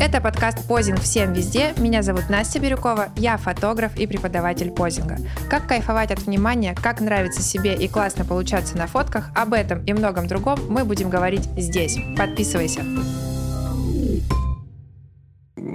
Это подкаст «Позинг всем везде». Меня зовут Настя Бирюкова, я фотограф и преподаватель позинга. Как кайфовать от внимания, как нравится себе и классно получаться на фотках, об этом и многом другом мы будем говорить здесь. Подписывайся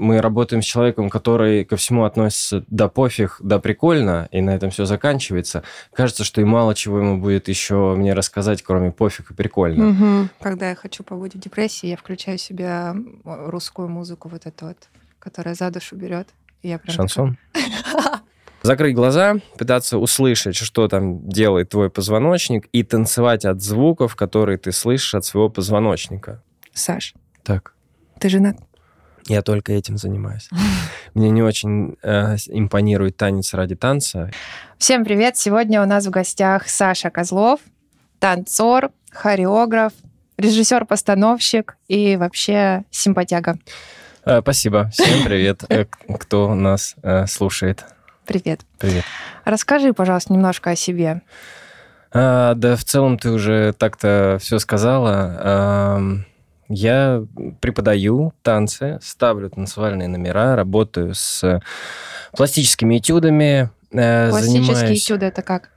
мы работаем с человеком, который ко всему относится да пофиг, да прикольно, и на этом все заканчивается, кажется, что и мало чего ему будет еще мне рассказать, кроме пофиг и прикольно. Угу. Когда я хочу побыть в депрессии, я включаю себе русскую музыку вот эту вот, которая за душу берет. Я прям Шансон? Закрыть глаза, пытаться услышать, что там делает твой позвоночник, и танцевать от звуков, которые ты слышишь от своего позвоночника. Саш. Так. Ты женат? Я только этим занимаюсь. Мне не очень э, импонирует танец ради танца. Всем привет! Сегодня у нас в гостях Саша Козлов, танцор, хореограф, режиссер-постановщик и вообще симпатяга. Э, спасибо. Всем привет, э, кто нас э, слушает. Привет. Привет. Расскажи, пожалуйста, немножко о себе. А, да, в целом ты уже так-то все сказала. Я преподаю танцы, ставлю танцевальные номера, работаю с пластическими этюдами. Э, Пластические занимаюсь... этюды это как?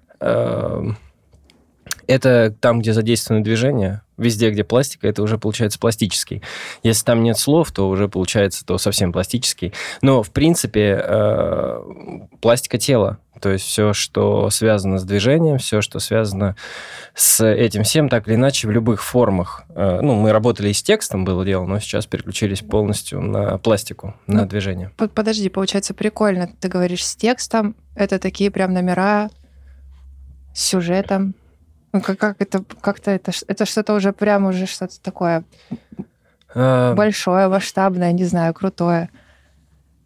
Это там, где задействованы движения. Везде, где пластика, это уже получается пластический. Если там нет слов, то уже получается то совсем пластический. Но, в принципе, э, пластика тела. То есть все, что связано с движением, все, что связано с этим всем, так или иначе, в любых формах. Э, ну, мы работали и с текстом, было дело, но сейчас переключились полностью на пластику, на ну, движение. Подожди, получается прикольно. Ты говоришь с текстом, это такие прям номера с сюжетом. Ну, как, как это, как-то это, это что-то уже прям уже что-то такое а... большое, масштабное, не знаю, крутое.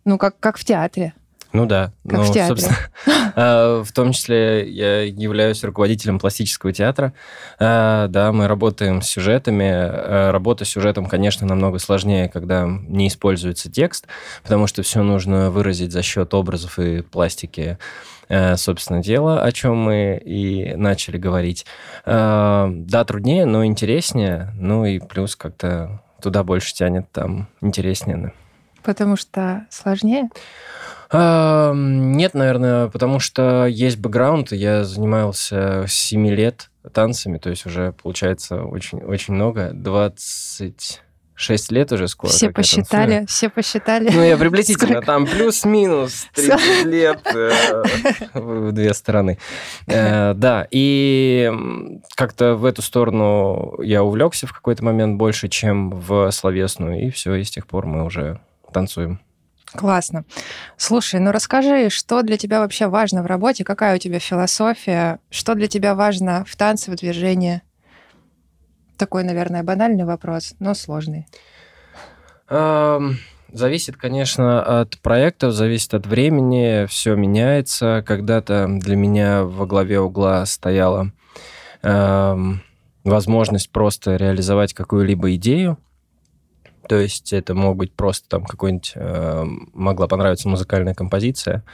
Ну, как, как в театре. Ну да. Как ну, в театре. Собственно, а, в том числе я являюсь руководителем пластического театра. А, да, мы работаем с сюжетами. А, работа с сюжетом, конечно, намного сложнее, когда не используется текст, потому что все нужно выразить за счет образов и пластики собственно, дело, о чем мы и начали говорить. Да, труднее, но интереснее. Ну и плюс как-то туда больше тянет, там интереснее. Потому что сложнее? Нет, наверное, потому что есть бэкграунд. Я занимался 7 лет танцами, то есть уже, получается, очень, очень много. 20 6 лет уже скоро. Все посчитали, все посчитали. Ну, я приблизительно, Сколько? там плюс-минус 30 лет э, в две стороны. Э, да, и как-то в эту сторону я увлекся в какой-то момент больше, чем в словесную, и все, и с тех пор мы уже танцуем. Классно. Слушай, ну расскажи, что для тебя вообще важно в работе, какая у тебя философия, что для тебя важно в танце, в движении? Такой, наверное, банальный вопрос, но сложный. Зависит, конечно, от проектов, зависит от времени, все меняется. Когда-то для меня во главе угла стояла возможность просто реализовать какую-либо идею, то есть это мог быть просто там какой-нибудь... Э, могла понравиться музыкальная композиция,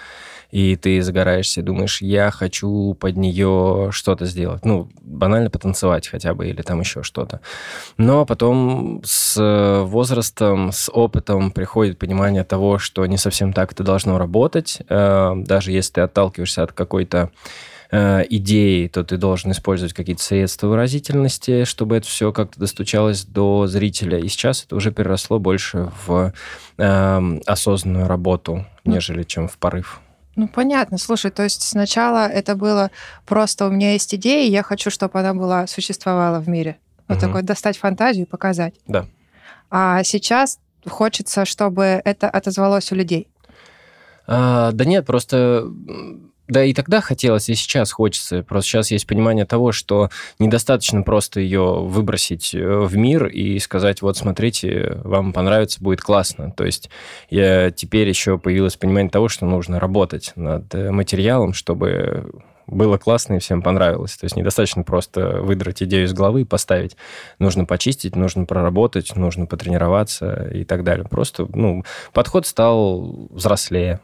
и ты загораешься и думаешь, я хочу под нее что-то сделать. Ну, банально потанцевать хотя бы, или там еще что-то. Но потом с возрастом, с опытом приходит понимание того, что не совсем так это должно работать. Э, даже если ты отталкиваешься от какой-то э, идеи, то ты должен использовать какие-то средства выразительности, чтобы это все как-то достучалось до зрителя. И сейчас это уже переросло больше в э, осознанную работу, ну, нежели чем в порыв. Ну, понятно. Слушай, то есть сначала это было просто у меня есть идея, я хочу, чтобы она была, существовала в мире. Вот угу. такой достать фантазию и показать. Да. А сейчас хочется, чтобы это отозвалось у людей. А, да нет, просто да и тогда хотелось, и сейчас хочется. Просто сейчас есть понимание того, что недостаточно просто ее выбросить э, в мир и сказать, вот смотрите, вам понравится, будет классно. То есть я теперь еще появилось понимание того, что нужно работать над э, материалом, чтобы было классно и всем понравилось. То есть недостаточно просто выдрать идею из головы и поставить. Нужно почистить, нужно проработать, нужно потренироваться и так далее. Просто ну, подход стал взрослее.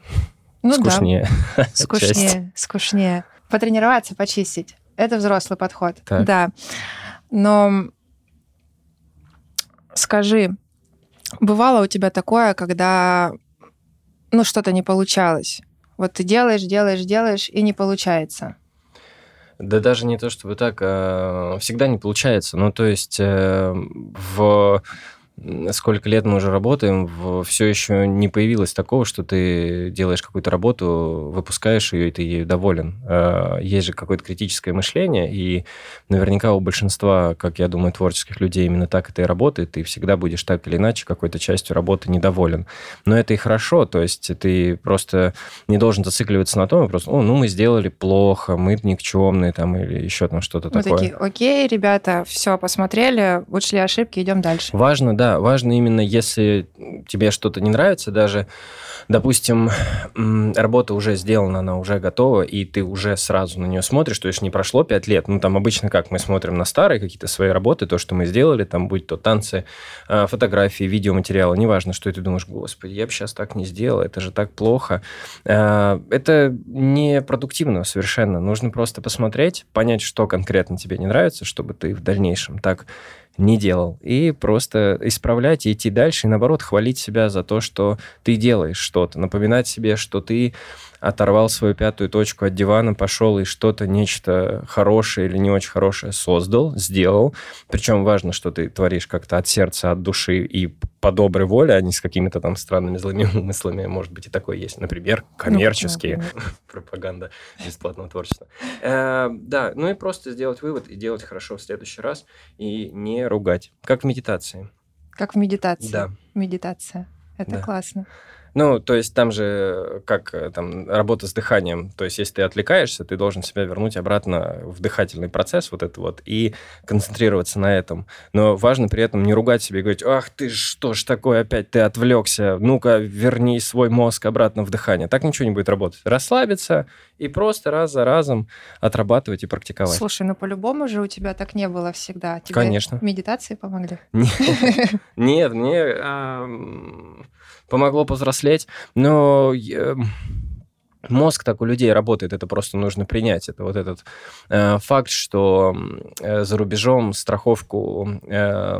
Ну, скучнее. Да. Скучнее, скучнее. Потренироваться, почистить. Это взрослый подход. Так. Да. Но скажи, Бывало у тебя такое, когда ну, что-то не получалось. Вот ты делаешь, делаешь, делаешь, и не получается. Да даже не то, чтобы так, а всегда не получается. Ну, то есть э, в сколько лет мы уже работаем, все еще не появилось такого, что ты делаешь какую-то работу, выпускаешь ее, и ты ею доволен. А, есть же какое-то критическое мышление, и наверняка у большинства, как я думаю, творческих людей именно так это и работает. Ты всегда будешь так или иначе какой-то частью работы недоволен. Но это и хорошо, то есть ты просто не должен зацикливаться на том, просто, о, ну мы сделали плохо, мы никчемные там или еще там что-то мы такое. такие, окей, ребята, все, посмотрели, учли ошибки, идем дальше. Важно, да, да, важно именно, если тебе что-то не нравится, даже, допустим, работа уже сделана, она уже готова, и ты уже сразу на нее смотришь, то есть не прошло пять лет. Ну, там обычно как мы смотрим на старые какие-то свои работы, то, что мы сделали, там, будь то танцы, а, фотографии, видеоматериалы, неважно, что ты думаешь, господи, я бы сейчас так не сделал, это же так плохо. А, это не продуктивно совершенно. Нужно просто посмотреть, понять, что конкретно тебе не нравится, чтобы ты в дальнейшем так не делал. И просто исправлять и идти дальше, и наоборот, хвалить себя за то, что ты делаешь что-то, напоминать себе, что ты оторвал свою пятую точку от дивана, пошел и что-то, нечто хорошее или не очень хорошее создал, сделал. Причем важно, что ты творишь как-то от сердца, от души и по доброй воле, а не с какими-то там странными злыми умыслами. Может быть, и такое есть. Например, ну, коммерческие. Ну, пропаганда бесплатного творчества. Э, да, ну и просто сделать вывод и делать хорошо в следующий раз и не ругать. Как в медитации. Как в медитации. Да. Медитация. Это да. классно. Ну, то есть там же как э, там работа с дыханием. То есть если ты отвлекаешься, ты должен себя вернуть обратно в дыхательный процесс вот это вот и концентрироваться на этом. Но важно при этом не ругать себя и говорить, ах ты что ж такое опять, ты отвлекся, ну-ка верни свой мозг обратно в дыхание. Так ничего не будет работать. Расслабиться и просто раз за разом отрабатывать и практиковать. Слушай, ну по-любому же у тебя так не было всегда. Тебе Конечно. медитации помогли? Нет, мне помогло повзрослеть, но мозг так у людей работает, это просто нужно принять. Это вот этот э, факт, что э, за рубежом страховку э,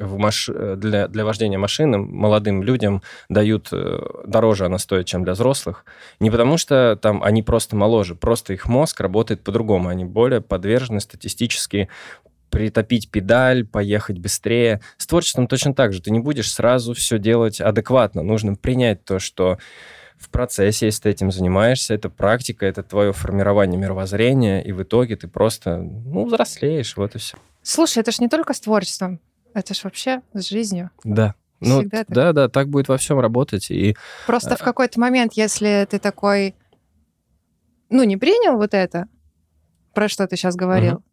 в маш... для, для вождения машины молодым людям дают э, дороже она стоит, чем для взрослых. Не потому что там они просто моложе, просто их мозг работает по-другому. Они более подвержены статистически притопить педаль, поехать быстрее. С творчеством точно так же. Ты не будешь сразу все делать адекватно. Нужно принять то, что в процессе, если ты этим занимаешься, это практика, это твое формирование мировоззрения, и в итоге ты просто, ну, взрослеешь, вот и все. Слушай, это ж не только с творчеством, это ж вообще с жизнью. Да. Ну, так. да, да, так будет во всем работать. И... Просто в какой-то момент, если ты такой, ну, не принял вот это, про что ты сейчас говорил, угу.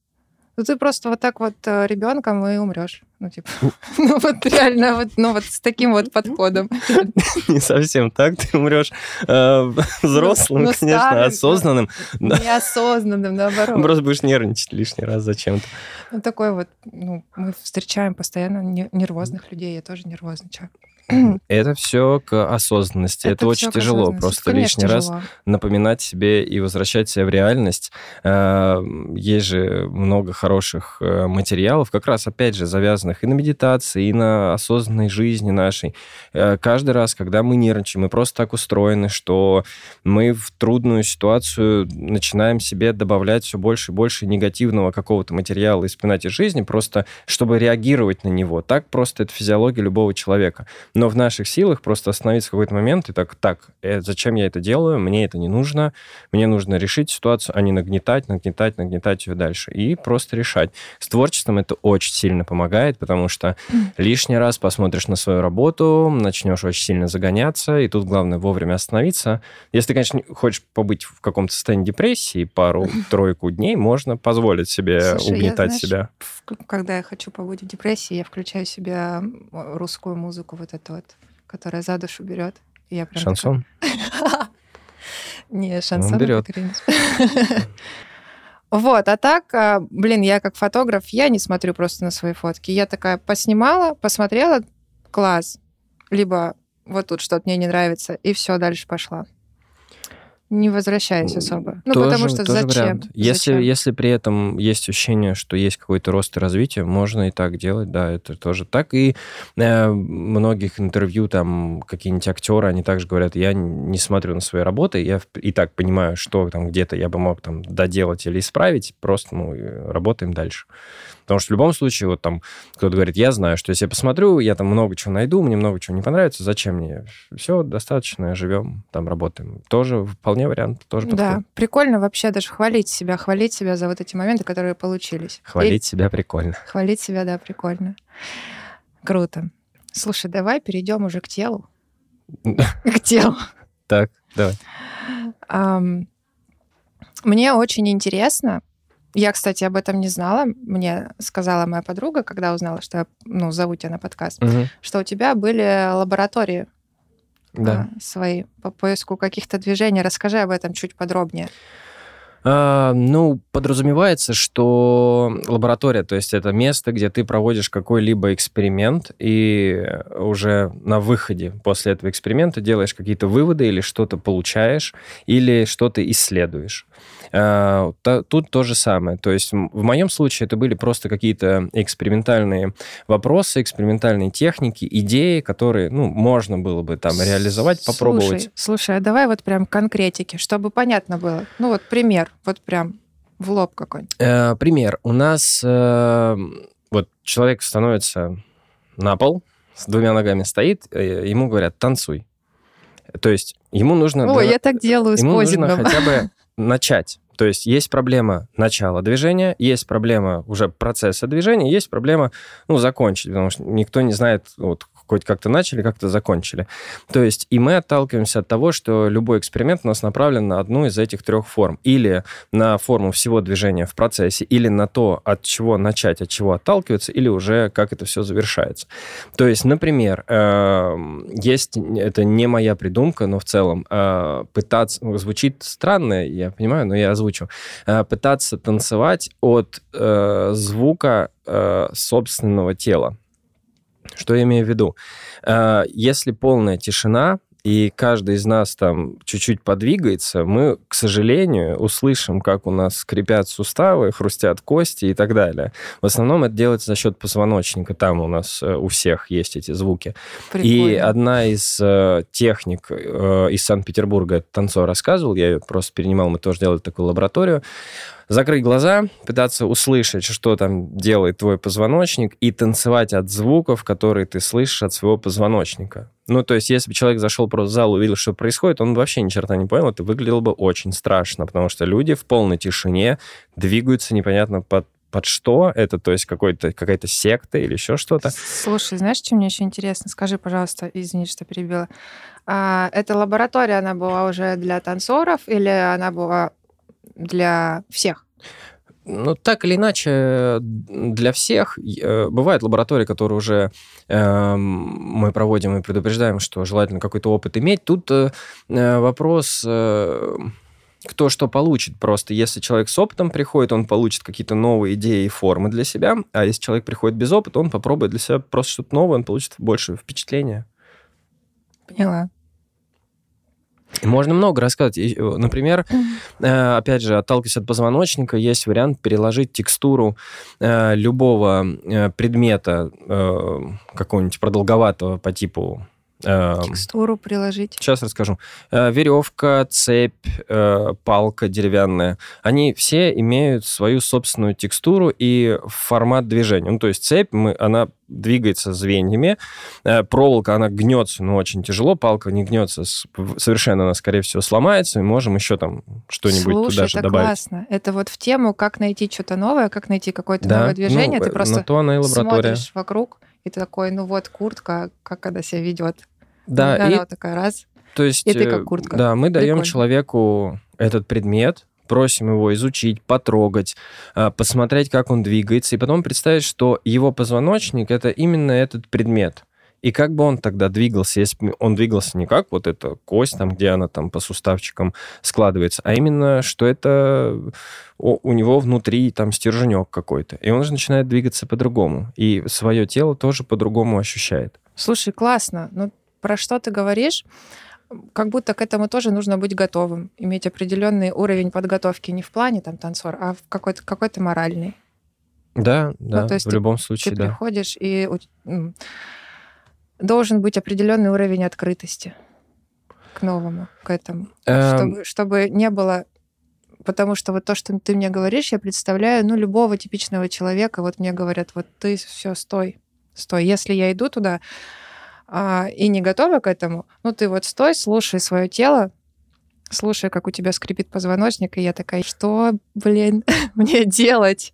Ну, ты просто вот так вот э, ребенком и умрешь. Ну, типа, ну вот реально, вот, ну вот с таким вот подходом. Не совсем так, ты умрешь э, взрослым, ну, конечно, осознанным. Неосознанным, наоборот. Просто будешь нервничать лишний раз зачем-то. Ну, такой вот, ну, мы встречаем постоянно нервозных людей, я тоже нервозный человек. Это все к осознанности. Это, это очень тяжело. Просто Конечно, лишний тяжело. раз напоминать себе и возвращать себя в реальность. А, есть же много хороших э, материалов, как раз, опять же, завязанных и на медитации, и на осознанной жизни нашей. Э, каждый раз, когда мы нервничаем, мы просто так устроены, что мы в трудную ситуацию начинаем себе добавлять все больше и больше негативного какого-то материала из из жизни, просто чтобы реагировать на него. Так просто это физиология любого человека. Но в наших силах просто остановиться в какой-то момент и так, так, э, зачем я это делаю? Мне это не нужно. Мне нужно решить ситуацию, а не нагнетать, нагнетать, нагнетать ее дальше. И просто решать. С творчеством это очень сильно помогает, потому что лишний раз посмотришь на свою работу, начнешь очень сильно загоняться, и тут главное вовремя остановиться. Если, конечно, хочешь побыть в каком-то состоянии депрессии пару-тройку дней, можно позволить себе Слушай, угнетать я, знаешь, себя. Когда я хочу побыть в депрессии, я включаю себе русскую музыку, вот эту вот, которая за душу берет. Я прям шансон? Не, шансон берет. Вот, а так, а, блин, я как фотограф, я не смотрю просто на свои фотки. Я такая поснимала, посмотрела, класс. Либо вот тут что-то мне не нравится, и все, дальше пошла. Не возвращаясь особо. Ну, Тоже- потому что тоже зачем? вариант. Если, Зачем? если при этом есть ощущение, что есть какой-то рост и развитие, можно и так делать, да, это тоже так. И э, многих интервью там какие-нибудь актеры, они также говорят, я не смотрю на свои работы, я и так понимаю, что там где-то я бы мог там доделать или исправить, просто, ну, работаем дальше. Потому что в любом случае, вот там кто-то говорит, я знаю, что если я посмотрю, я там много чего найду, мне много чего не понравится, зачем мне? Все, достаточно, живем, там работаем. Тоже вполне вариант, тоже Да, подходит. прикольно вообще даже хвалить себя, хвалить себя за вот эти моменты, которые получились. Хвалить себя прикольно. И хвалить себя, да, прикольно. Круто. Слушай, давай перейдем уже к телу. К телу. Так, давай. Мне очень интересно. Я, кстати, об этом не знала. Мне сказала моя подруга, когда узнала, что я ну, зову тебя на подкаст, Мгм. что у тебя были лаборатории Да. а, свои по поиску каких-то движений. Расскажи об этом чуть подробнее. А, ну, подразумевается, что лаборатория, то есть это место, где ты проводишь какой-либо эксперимент, и уже на выходе после этого эксперимента делаешь какие-то выводы или что-то получаешь, или что-то исследуешь. А, Тут то же самое. То есть в моем случае это были просто какие-то экспериментальные вопросы, экспериментальные техники, идеи, которые, ну, можно было бы там реализовать, попробовать. Слушай, слушай, а давай вот прям конкретики, чтобы понятно было. Ну вот пример, вот прям в лоб какой-нибудь. Э, пример. У нас э, вот человек становится на пол, с двумя ногами стоит, э, ему говорят «танцуй». То есть ему нужно... Ой, для- я так делаю с ему нужно позингом. хотя бы начать. То есть есть проблема начала движения, есть проблема уже процесса движения, есть проблема, ну, закончить, потому что никто не знает, вот, хоть как-то начали, как-то закончили. То есть и мы отталкиваемся от того, что любой эксперимент у нас направлен на одну из этих трех форм. Или на форму всего движения в процессе, или на то, от чего начать, от чего отталкиваться, или уже как это все завершается. То есть, например, эм, есть, это не моя придумка, но в целом э, пытаться, ну, звучит странно, я понимаю, но я озвучу, Э, пытаться танцевать от э, звука собственного тела. Что я имею в виду? Э, Если полная тишина, и каждый из нас там чуть-чуть подвигается, мы, к сожалению, услышим, как у нас скрипят суставы, хрустят кости и так далее. В основном это делается за счет позвоночника. Там у нас э, у всех есть эти звуки. И Прикольно. одна из э, техник э, из Санкт-Петербурга, этот танцор рассказывал, я ее просто перенимал, мы тоже делали такую лабораторию. Закрыть глаза, пытаться услышать, что там делает твой позвоночник, и танцевать от звуков, которые ты слышишь от своего позвоночника. Ну, то есть, если бы человек зашел просто в зал увидел, что происходит, он вообще ни черта не понял, это выглядело бы очень страшно, потому что люди в полной тишине двигаются непонятно под, под что это, то есть какой-то, какая-то секта или еще что-то. Слушай, знаешь, что мне еще интересно? Скажи, пожалуйста, извини, что перебила. А, эта лаборатория, она была уже для танцоров или она была для всех? Ну, так или иначе, для всех э, бывают лаборатории, которые уже э, мы проводим и предупреждаем, что желательно какой-то опыт иметь. Тут э, э, вопрос, э, кто что получит. Просто если человек с опытом приходит, он получит какие-то новые идеи и формы для себя, а если человек приходит без опыта, он попробует для себя просто что-то новое, он получит больше впечатления. Поняла. Можно много рассказать. Э, Например, э, опять же, отталкиваясь от позвоночника, есть вариант переложить текстуру э, любого предмета, какого-нибудь продолговатого по типу... Текстуру приложить. Сейчас расскажу. Веревка, цепь, палка деревянная. Они все имеют свою собственную текстуру и формат движения. Ну, то есть цепь, мы, она двигается звеньями. Э, Проволока, она гнется, но очень тяжело. Палка не гнется совершенно, она, скорее всего, сломается. И можем еще там что-нибудь Слушай, туда же это добавить. классно. Это вот в тему, как найти что-то новое, как найти какое-то Да, новое движение. ну, ты э, просто то она и лаборатория. смотришь вокруг, и ты такой, ну вот куртка, как она себя ведет. Да, она и вот такая раз. То есть, И ты как э, куртка. Да, мы даем Прикольно. человеку этот предмет, просим его изучить, потрогать, а, посмотреть, как он двигается, и потом представить, что его позвоночник — это именно этот предмет. И как бы он тогда двигался, если бы он двигался не как вот эта кость, там, где она там по суставчикам складывается, а именно, что это у, него внутри там стерженек какой-то. И он же начинает двигаться по-другому. И свое тело тоже по-другому ощущает. Слушай, классно. Ну, про что ты говоришь? Как будто к этому тоже нужно быть готовым, иметь определенный уровень подготовки не в плане там танцор, а в какой-то какой-то моральный. Да, да, ну, то есть в ты, любом случае, ты да. приходишь и должен быть определенный уровень открытости к новому, к этому, эм... чтобы, чтобы не было потому что вот то, что ты мне говоришь, я представляю, ну, любого типичного человека, вот мне говорят, вот ты все, стой, стой. Если я иду туда а, и не готова к этому, ну, ты вот стой, слушай свое тело, слушай, как у тебя скрипит позвоночник, и я такая, что, блин, мне делать?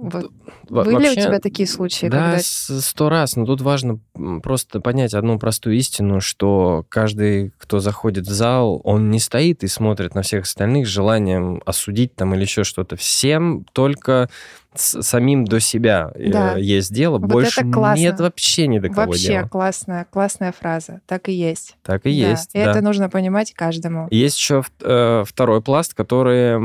Вот. Были Вообще, у тебя такие случаи? Да, когда... сто раз. Но тут важно просто понять одну простую истину, что каждый, кто заходит в зал, он не стоит и смотрит на всех остальных с желанием осудить там или еще что-то. Всем только с самим до себя э, да. есть дело. Вот Больше нет вообще ни до кого Вообще дела. классная, классная фраза. Так и есть. Так и да. есть, И да. это нужно понимать каждому. Есть еще э, второй пласт, которые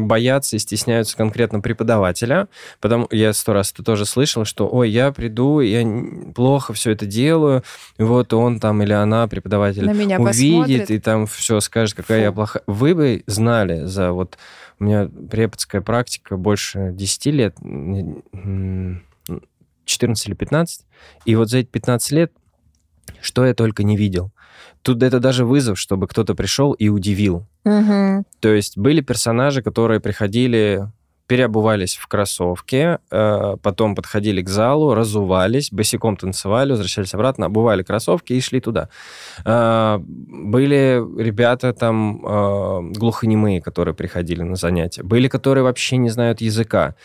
боятся и стесняются конкретно преподавателя. Потому я сто раз это тоже слышал, что, ой, я приду, я плохо все это делаю, вот он там или она, преподаватель, На меня увидит посмотрит. и там все скажет, какая Фу. я плохая. Вы бы знали за вот у меня преподская практика больше 10 лет, 14 или 15. И вот за эти 15 лет что я только не видел. Тут это даже вызов, чтобы кто-то пришел и удивил. Угу. То есть были персонажи, которые приходили переобувались в кроссовки, э, потом подходили к залу, разувались, босиком танцевали, возвращались обратно, обували кроссовки и шли туда. Э, были ребята там э, глухонемые, которые приходили на занятия. Были, которые вообще не знают языка.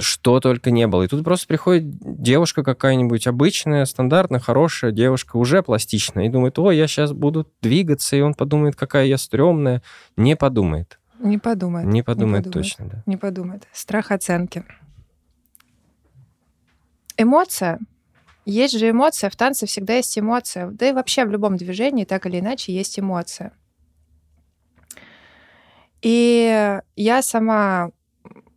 Что только не было. И тут просто приходит девушка какая-нибудь обычная, стандартная, хорошая девушка, уже пластичная, и думает, ой, я сейчас буду двигаться, и он подумает, какая я стрёмная. Не подумает. Не подумает. Не подумает, не подумает точно, да. Не подумает. Страх оценки. Эмоция. Есть же эмоция. В танце всегда есть эмоция. Да и вообще в любом движении так или иначе есть эмоция. И я сама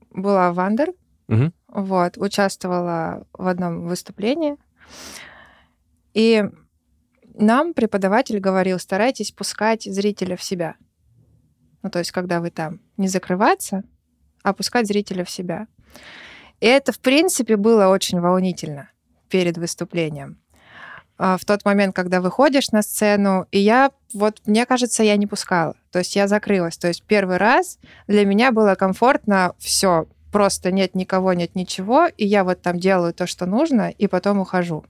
была в Андер, угу. вот, участвовала в одном выступлении. И нам преподаватель говорил, старайтесь пускать зрителя в себя. Ну, то есть, когда вы там не закрываться, а пускать зрителя в себя. И это, в принципе, было очень волнительно перед выступлением. А, в тот момент, когда выходишь на сцену, и я, вот, мне кажется, я не пускала. То есть я закрылась. То есть первый раз для меня было комфортно, все, просто нет никого, нет ничего, и я вот там делаю то, что нужно, и потом ухожу.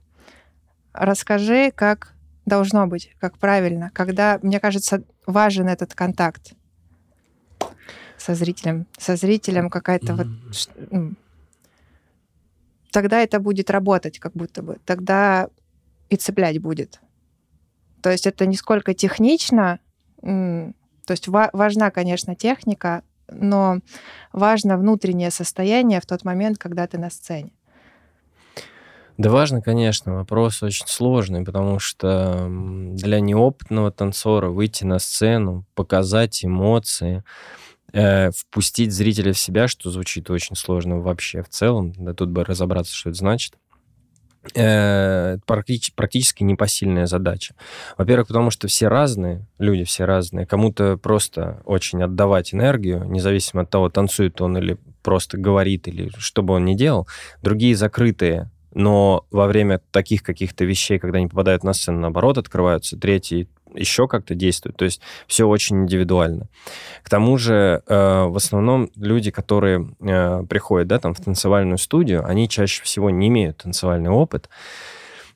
Расскажи, как должно быть, как правильно, когда, мне кажется, важен этот контакт со зрителем. Со зрителем какая-то mm-hmm. вот... Тогда это будет работать как будто бы. Тогда и цеплять будет. То есть это не сколько технично, то есть важна, конечно, техника, но важно внутреннее состояние в тот момент, когда ты на сцене. Да важно, конечно, вопрос очень сложный, потому что для неопытного танцора выйти на сцену, показать эмоции, э, впустить зрителя в себя, что звучит очень сложно вообще в целом, да тут бы разобраться, что это значит, э, практически, практически непосильная задача. Во-первых, потому что все разные, люди все разные. Кому-то просто очень отдавать энергию, независимо от того, танцует он или просто говорит, или что бы он ни делал. Другие закрытые, но во время таких каких-то вещей, когда они попадают на сцену, наоборот, открываются, третий еще как-то действуют. То есть все очень индивидуально. К тому же э, в основном люди, которые э, приходят да, там, в танцевальную студию, они чаще всего не имеют танцевальный опыт.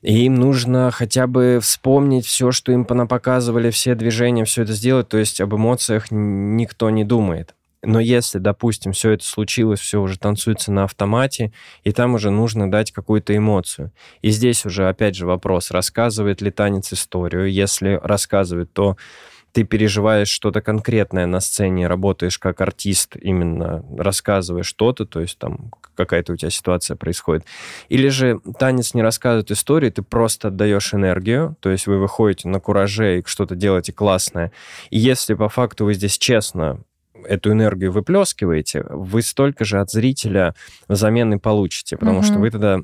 И им нужно хотя бы вспомнить все, что им понапоказывали, все движения, все это сделать. То есть об эмоциях никто не думает. Но если, допустим, все это случилось, все уже танцуется на автомате, и там уже нужно дать какую-то эмоцию. И здесь уже, опять же, вопрос, рассказывает ли танец историю. Если рассказывает, то ты переживаешь что-то конкретное на сцене, работаешь как артист, именно рассказываешь что-то, то есть там какая-то у тебя ситуация происходит. Или же танец не рассказывает историю, ты просто отдаешь энергию, то есть вы выходите на кураже и что-то делаете классное. И если по факту вы здесь честно эту энергию выплескиваете, вы столько же от зрителя взамен и получите, потому mm-hmm. что вы тогда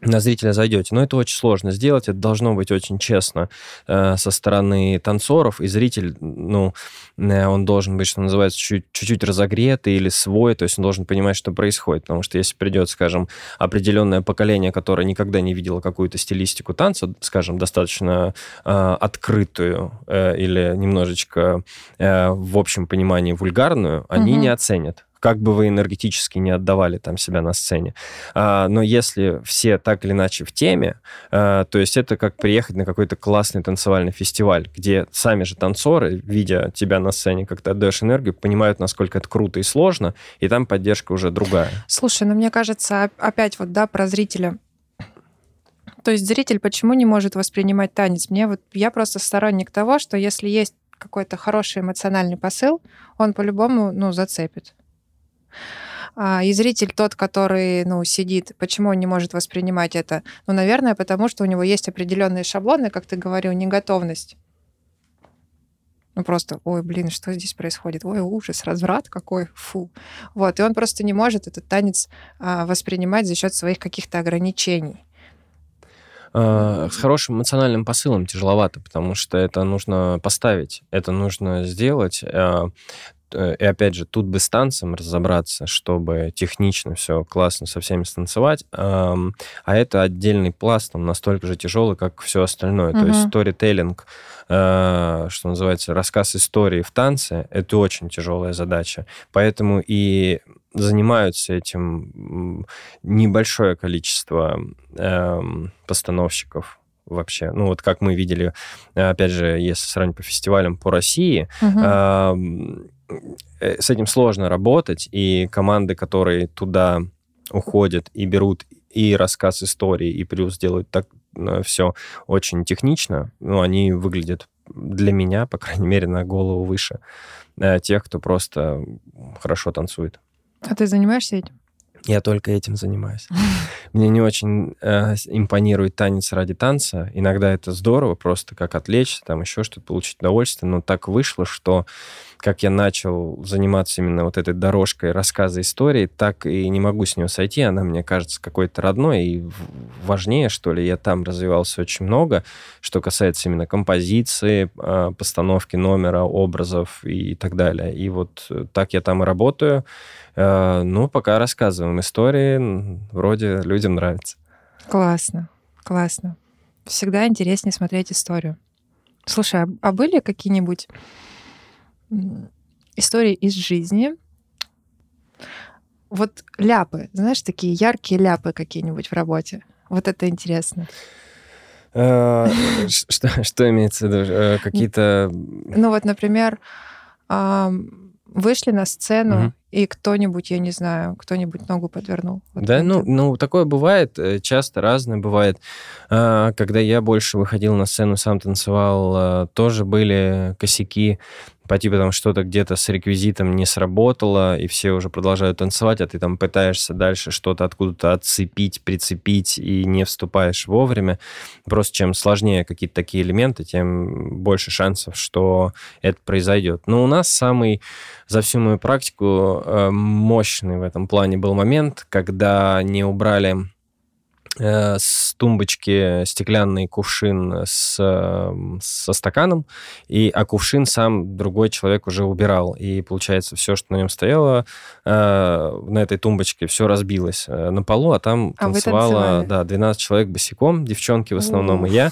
на зрителя зайдете. Но это очень сложно сделать, это должно быть очень честно э, со стороны танцоров, и зритель, ну, э, он должен быть, что называется, чуть-чуть разогретый или свой, то есть он должен понимать, что происходит, потому что если придет, скажем, определенное поколение, которое никогда не видело какую-то стилистику танца, скажем, достаточно э, открытую э, или немножечко э, в общем понимании вульгарную, они угу. не оценят как бы вы энергетически не отдавали там себя на сцене. А, но если все так или иначе в теме, а, то есть это как приехать на какой-то классный танцевальный фестиваль, где сами же танцоры, видя тебя на сцене, как ты отдаешь энергию, понимают, насколько это круто и сложно, и там поддержка уже другая. Слушай, ну мне кажется, опять вот, да, про зрителя. То есть зритель почему не может воспринимать танец? Мне вот я просто сторонник того, что если есть какой-то хороший эмоциональный посыл, он по-любому, ну, зацепит. А, и зритель тот, который, ну, сидит, почему он не может воспринимать это? Ну, наверное, потому что у него есть определенные шаблоны, как ты говорил, неготовность. Ну, просто, ой, блин, что здесь происходит? Ой, ужас, разврат какой, фу. Вот, и он просто не может этот танец а, воспринимать за счет своих каких-то ограничений. А, с хорошим эмоциональным посылом тяжеловато, потому что это нужно поставить, это нужно сделать. Э, и опять же, тут бы с танцем разобраться, чтобы технично все классно со всеми станцевать, а это отдельный пласт, он настолько же тяжелый, как все остальное. Угу. То есть сторителлинг, э, что называется, рассказ истории в танце, это очень тяжелая задача. Поэтому и занимаются этим небольшое количество эм, постановщиков вообще. Ну, вот как мы видели, опять же, если сравнить по фестивалям по России, угу. Э, с этим сложно работать, и команды, которые туда уходят и берут и рассказ истории, и плюс делают так э, все очень технично, ну, они выглядят для меня, по крайней мере, на голову выше э, тех, кто просто хорошо танцует. А ты занимаешься этим? Я только этим занимаюсь. Мне не очень э, импонирует танец ради танца. Иногда это здорово, просто как отвлечься, там еще что-то, получить удовольствие. Но так вышло, что как я начал заниматься именно вот этой дорожкой рассказа истории, так и не могу с нее сойти. Она мне кажется какой-то родной и важнее, что ли. Я там развивался очень много, что касается именно композиции, э, постановки номера, образов и так далее. И вот э, так я там и работаю. Э, ну, пока рассказываем истории, вроде людям нравится. Классно, классно. Всегда интереснее смотреть историю. Слушай, а, а были какие-нибудь истории из жизни? Вот ляпы, знаешь, такие яркие ляпы какие-нибудь в работе. Вот это интересно. Э, что, что имеется в виду? Э, какие-то... Ну вот, например, вышли на сцену. И кто-нибудь, я не знаю, кто-нибудь ногу подвернул. Вот да, ну, ну, такое бывает, э, часто разное бывает. А, когда я больше выходил на сцену, сам танцевал, а, тоже были косяки по типу там что-то где-то с реквизитом не сработало, и все уже продолжают танцевать, а ты там пытаешься дальше что-то откуда-то отцепить, прицепить и не вступаешь вовремя. Просто чем сложнее какие-то такие элементы, тем больше шансов, что это произойдет. Но у нас самый за всю мою практику э, мощный в этом плане был момент, когда не убрали с тумбочки стеклянный кувшин с, со стаканом, и, а кувшин сам другой человек уже убирал. И, получается, все, что на нем стояло, э, на этой тумбочке, все разбилось э, на полу, а там а танцевало да, 12 человек босиком, девчонки в основном, и я.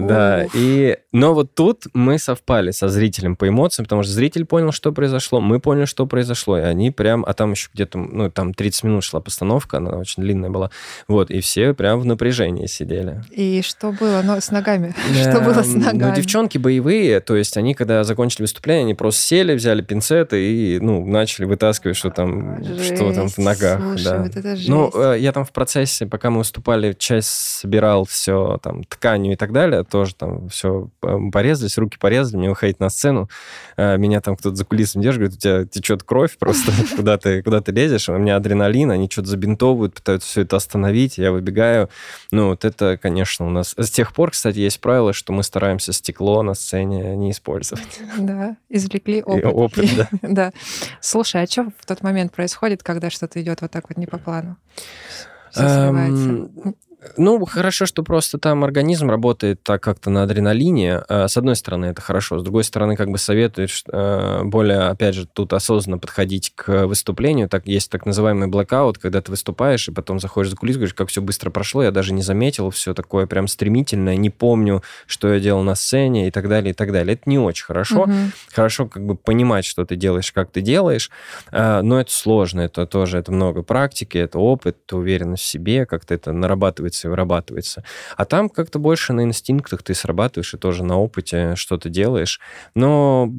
Да, и... Но вот тут мы совпали со зрителем по эмоциям, потому что зритель понял, что произошло, мы поняли, что произошло, и они прям... А там еще где-то, ну, там 30 минут шла постановка, она очень длинная была. Вот, и все прям в напряжении сидели. И что было ну, с ногами? Что было с ногами? Ну, девчонки боевые, то есть они, когда закончили выступление, они просто сели, взяли пинцеты и, ну, начали вытаскивать, что там, что там в ногах. Слушай, да. вот это жесть. Ну, я там в процессе, пока мы выступали, часть собирал все, там, тканью и так далее, тоже там все порезались, руки порезали, мне выходить на сцену, э, меня там кто-то за кулисами держит, говорит, у тебя течет кровь просто, куда ты, куда ты лезешь, у меня адреналин, они что-то забинтовывают, пытаются все это остановить, я выбегаю. Ну, вот это, конечно, у нас... С тех пор, кстати, есть правило, что мы стараемся стекло на сцене не использовать. Да, извлекли опыт. И опыт, да. да. Слушай, а что в тот момент происходит, когда что-то идет вот так вот не по плану? Ну, хорошо, что просто там организм работает так как-то на адреналине. Э, с одной стороны, это хорошо. С другой стороны, как бы советуют э, более, опять же, тут осознанно подходить к выступлению. Так, есть так называемый блокаут, когда ты выступаешь, и потом заходишь за кулису, говоришь, как все быстро прошло, я даже не заметил, все такое прям стремительное, не помню, что я делал на сцене и так далее, и так далее. Это не очень хорошо. Угу. Хорошо как бы понимать, что ты делаешь, как ты делаешь, э, но это сложно, это тоже, это много практики, это опыт, это уверенность в себе, как-то это нарабатывается и вырабатывается. А там как-то больше на инстинктах ты срабатываешь и тоже на опыте что-то делаешь. Но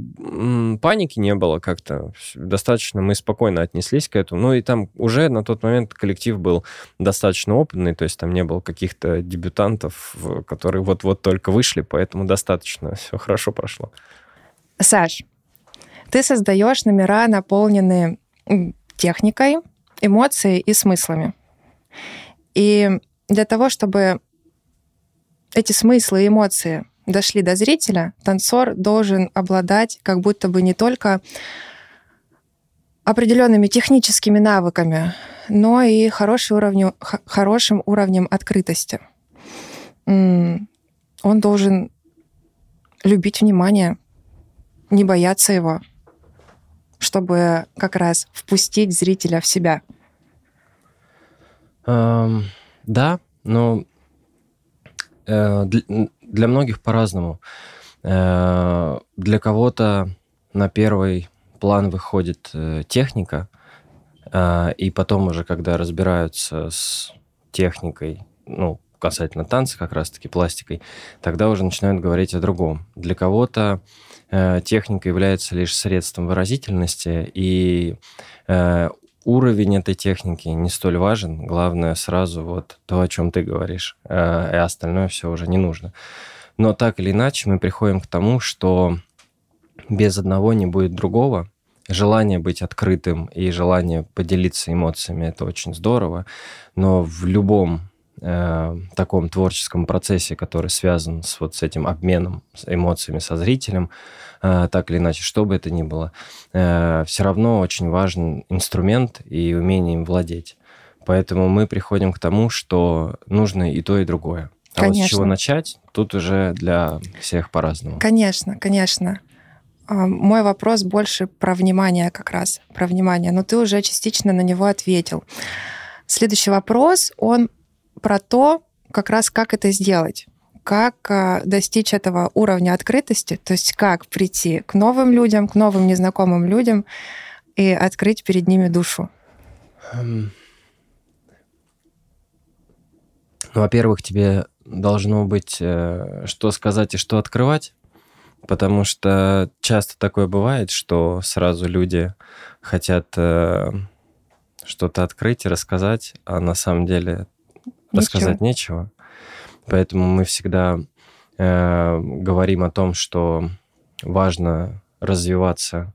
паники не было как-то. Достаточно мы спокойно отнеслись к этому. Ну и там уже на тот момент коллектив был достаточно опытный, то есть там не было каких-то дебютантов, которые вот-вот только вышли, поэтому достаточно все хорошо прошло. Саш, ты создаешь номера, наполненные техникой, эмоцией и смыслами. И для того, чтобы эти смыслы и эмоции дошли до зрителя, танцор должен обладать как будто бы не только определенными техническими навыками, но и уровню, хорошим уровнем открытости. Он должен любить внимание, не бояться его, чтобы как раз впустить зрителя в себя. Да, но э, для, многих по-разному. Э, для кого-то на первый план выходит э, техника, э, и потом уже, когда разбираются с техникой, ну, касательно танца, как раз-таки пластикой, тогда уже начинают говорить о другом. Для кого-то э, техника является лишь средством выразительности, и э, уровень этой техники не столь важен. Главное сразу вот то, о чем ты говоришь, э, и остальное все уже не нужно. Но так или иначе мы приходим к тому, что без одного не будет другого. Желание быть открытым и желание поделиться эмоциями – это очень здорово, но в любом э, таком творческом процессе, который связан с вот с этим обменом с эмоциями со зрителем, э, так или иначе, что бы это ни было, э, все равно очень важен инструмент и умение им владеть. Поэтому мы приходим к тому, что нужно и то, и другое. А конечно. вот с чего начать, тут уже для всех по-разному. Конечно, конечно. А, мой вопрос больше про внимание как раз, про внимание, но ты уже частично на него ответил. Следующий вопрос, он про то, как раз как это сделать как а, достичь этого уровня открытости, то есть как прийти к новым людям, к новым незнакомым людям и открыть перед ними душу? Эм. Ну, во-первых, тебе должно быть э, что сказать и что открывать, потому что часто такое бывает, что сразу люди хотят э, что-то открыть и рассказать, а на самом деле рассказать нечего. Поэтому мы всегда э, говорим о том, что важно развиваться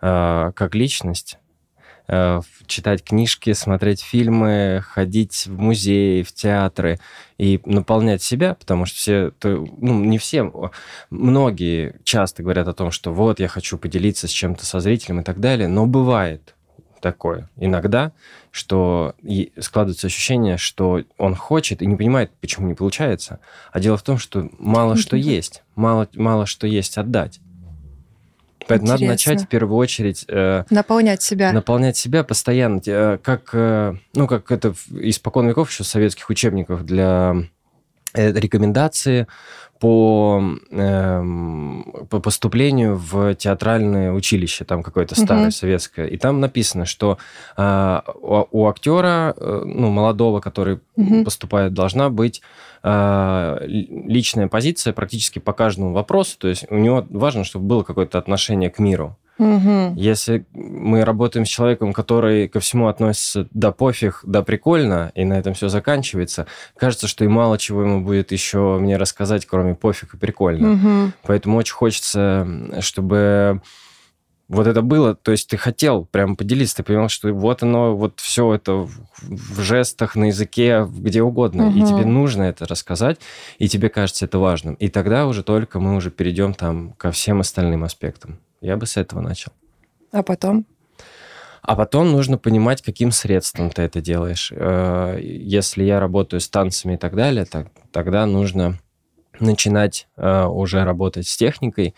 э, как личность, э, читать книжки, смотреть фильмы, ходить в музеи, в театры и наполнять себя, потому что все, ну, не все, многие часто говорят о том, что вот я хочу поделиться с чем-то со зрителем и так далее, но бывает такое иногда, что складывается ощущение, что он хочет и не понимает, почему не получается. А дело в том, что мало что есть, мало, мало что есть отдать. Поэтому Интересно. надо начать в первую очередь... Э, наполнять себя. Наполнять себя постоянно. Э, как, э, ну, как это испокон веков еще советских учебников для рекомендации по, э, по поступлению в театральное училище, там какое-то старое угу. советское, и там написано, что э, у, у актера, э, ну, молодого, который угу. поступает, должна быть э, личная позиция практически по каждому вопросу, то есть у него важно, чтобы было какое-то отношение к миру. Угу. Если мы работаем с человеком, который ко всему относится да пофиг, да прикольно, и на этом все заканчивается, кажется, что и мало чего ему будет еще мне рассказать, кроме пофиг и прикольно. Угу. Поэтому очень хочется, чтобы вот это было, то есть ты хотел прям поделиться, ты понимал, что вот оно, вот все это в жестах, на языке, где угодно, угу. и тебе нужно это рассказать, и тебе кажется это важным. И тогда уже только мы уже перейдем там ко всем остальным аспектам. Я бы с этого начал. А потом? А потом нужно понимать, каким средством ты это делаешь. Э, если я работаю с танцами и так далее, так, тогда нужно начинать э, уже работать с техникой.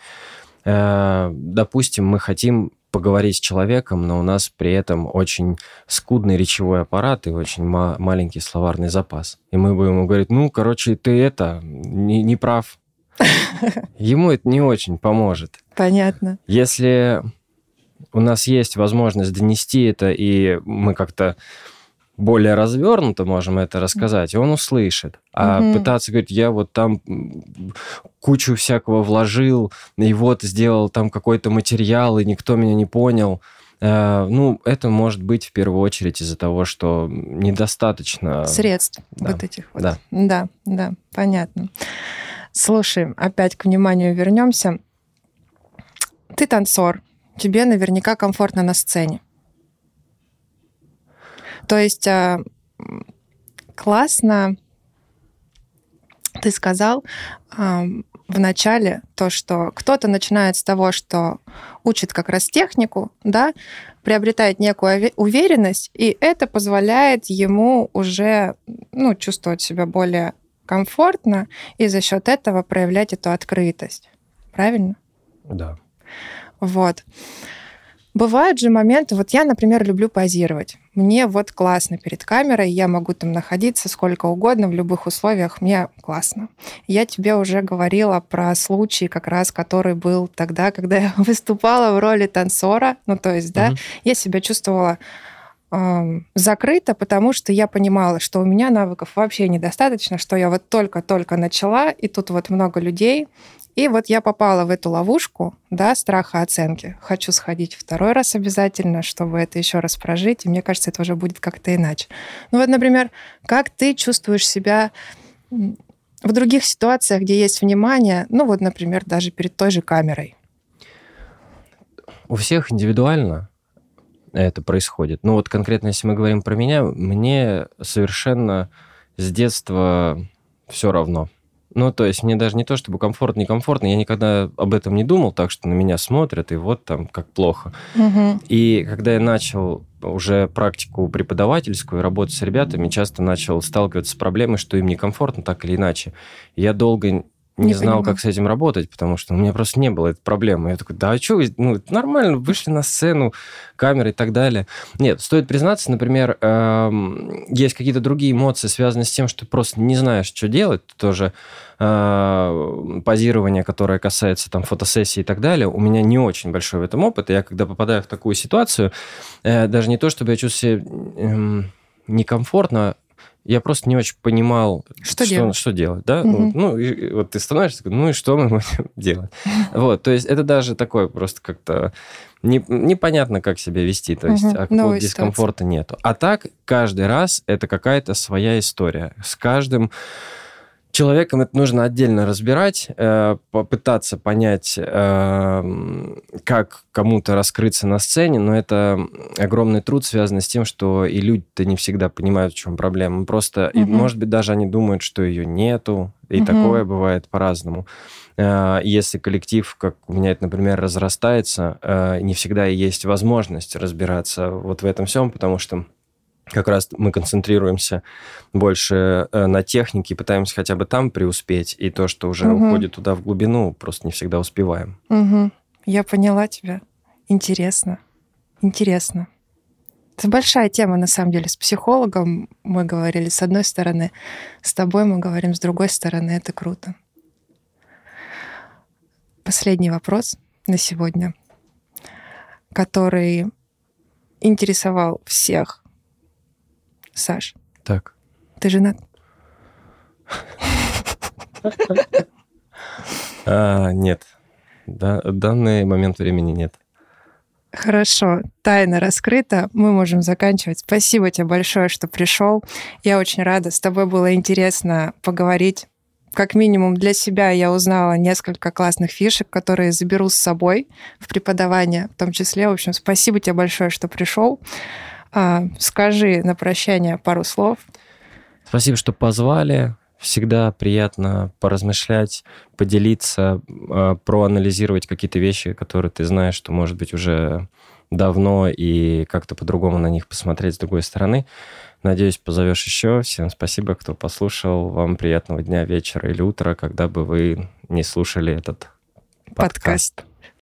Э, допустим, мы хотим поговорить с человеком, но у нас при этом очень скудный речевой аппарат и очень ма- маленький словарный запас. И мы будем ему говорить, ну, короче, ты это, не, не прав. Ему это не очень поможет. Понятно. Если у нас есть возможность донести это, и мы как-то более развернуто можем это рассказать, и он услышит. А угу. пытаться говорить, я вот там кучу всякого вложил, и вот сделал там какой-то материал, и никто меня не понял. Э, ну, это может быть в первую очередь из-за того, что недостаточно... Средств да. вот этих вот. Да. да, да, понятно. Слушай, опять к вниманию вернемся. Ты танцор, тебе наверняка комфортно на сцене. То есть а, классно ты сказал в начале то, что кто-то начинает с того, что учит как раз технику, да, приобретает некую уверенность, и это позволяет ему уже ну, чувствовать себя более комфортно и за счет этого проявлять эту открытость. Правильно? Да. Вот. Бывают же моменты, вот я, например, люблю позировать. Мне вот классно перед камерой, я могу там находиться сколько угодно, в любых условиях, мне классно. Я тебе уже говорила про случай, как раз который был тогда, когда я выступала в роли танцора. Ну, то есть, да, угу. я себя чувствовала закрыто, потому что я понимала, что у меня навыков вообще недостаточно, что я вот только-только начала, и тут вот много людей, и вот я попала в эту ловушку, да, страха оценки. Хочу сходить второй раз обязательно, чтобы это еще раз прожить, и мне кажется, это уже будет как-то иначе. Ну вот, например, как ты чувствуешь себя в других ситуациях, где есть внимание, ну вот, например, даже перед той же камерой? У всех индивидуально это происходит. Ну вот конкретно, если мы говорим про меня, мне совершенно с детства все равно. Ну, то есть мне даже не то, чтобы комфортно, некомфортно, я никогда об этом не думал, так что на меня смотрят, и вот там как плохо. Угу. И когда я начал уже практику преподавательскую, работать с ребятами, часто начал сталкиваться с проблемой, что им некомфортно так или иначе. Я долго не, не знал, понимаю. как с этим работать, потому что у меня просто не было этой проблемы. Я такой, да а что вы, ну, нормально, вышли на сцену, камеры и так далее. Нет, стоит признаться, например, э, есть какие-то другие эмоции, связанные с тем, что ты просто не знаешь, что делать, тоже э, позирование, которое касается там фотосессии и так далее, у меня не очень большой в этом опыт, и я когда попадаю в такую ситуацию, э, даже не то, чтобы я чувствую себя э, некомфортно, я просто не очень понимал, что, что, делать? что делать, да? Угу. Ну, и, вот ты становишься ну и что мы будем делать? Вот, то есть это даже такое просто как-то не, непонятно, как себя вести, то есть угу. а какого дискомфорта ситуация. нету. А так каждый раз это какая-то своя история. С каждым человеком это нужно отдельно разбирать, э, попытаться понять, э, как кому-то раскрыться на сцене, но это огромный труд, связанный с тем, что и люди-то не всегда понимают, в чем проблема. Просто, угу. и, может быть, даже они думают, что ее нету, и угу. такое бывает по-разному. Э, если коллектив, как у меня это, например, разрастается, не всегда есть возможность разбираться вот в этом всем, потому что как раз мы концентрируемся больше э, на технике, пытаемся хотя бы там преуспеть, и то, что уже угу. уходит туда в глубину, просто не всегда успеваем. Угу. Я поняла тебя. Интересно. Интересно. Это большая тема, на самом деле. С психологом мы говорили с одной стороны, с тобой мы говорим с другой стороны. Это круто. Последний вопрос на сегодня, который интересовал всех Саш. Так. Ты женат? А, нет. Да, данный момент времени нет. Хорошо, тайна раскрыта, мы можем заканчивать. Спасибо тебе большое, что пришел. Я очень рада, с тобой было интересно поговорить. Как минимум для себя я узнала несколько классных фишек, которые заберу с собой в преподавание, в том числе. В общем, спасибо тебе большое, что пришел. А, скажи на прощание пару слов. Спасибо, что позвали. Всегда приятно поразмышлять, поделиться, а, проанализировать какие-то вещи, которые ты знаешь, что, может быть, уже давно и как-то по-другому на них посмотреть с другой стороны. Надеюсь, позовешь еще. Всем спасибо, кто послушал. Вам приятного дня, вечера или утра, когда бы вы не слушали этот подкаст. подкаст.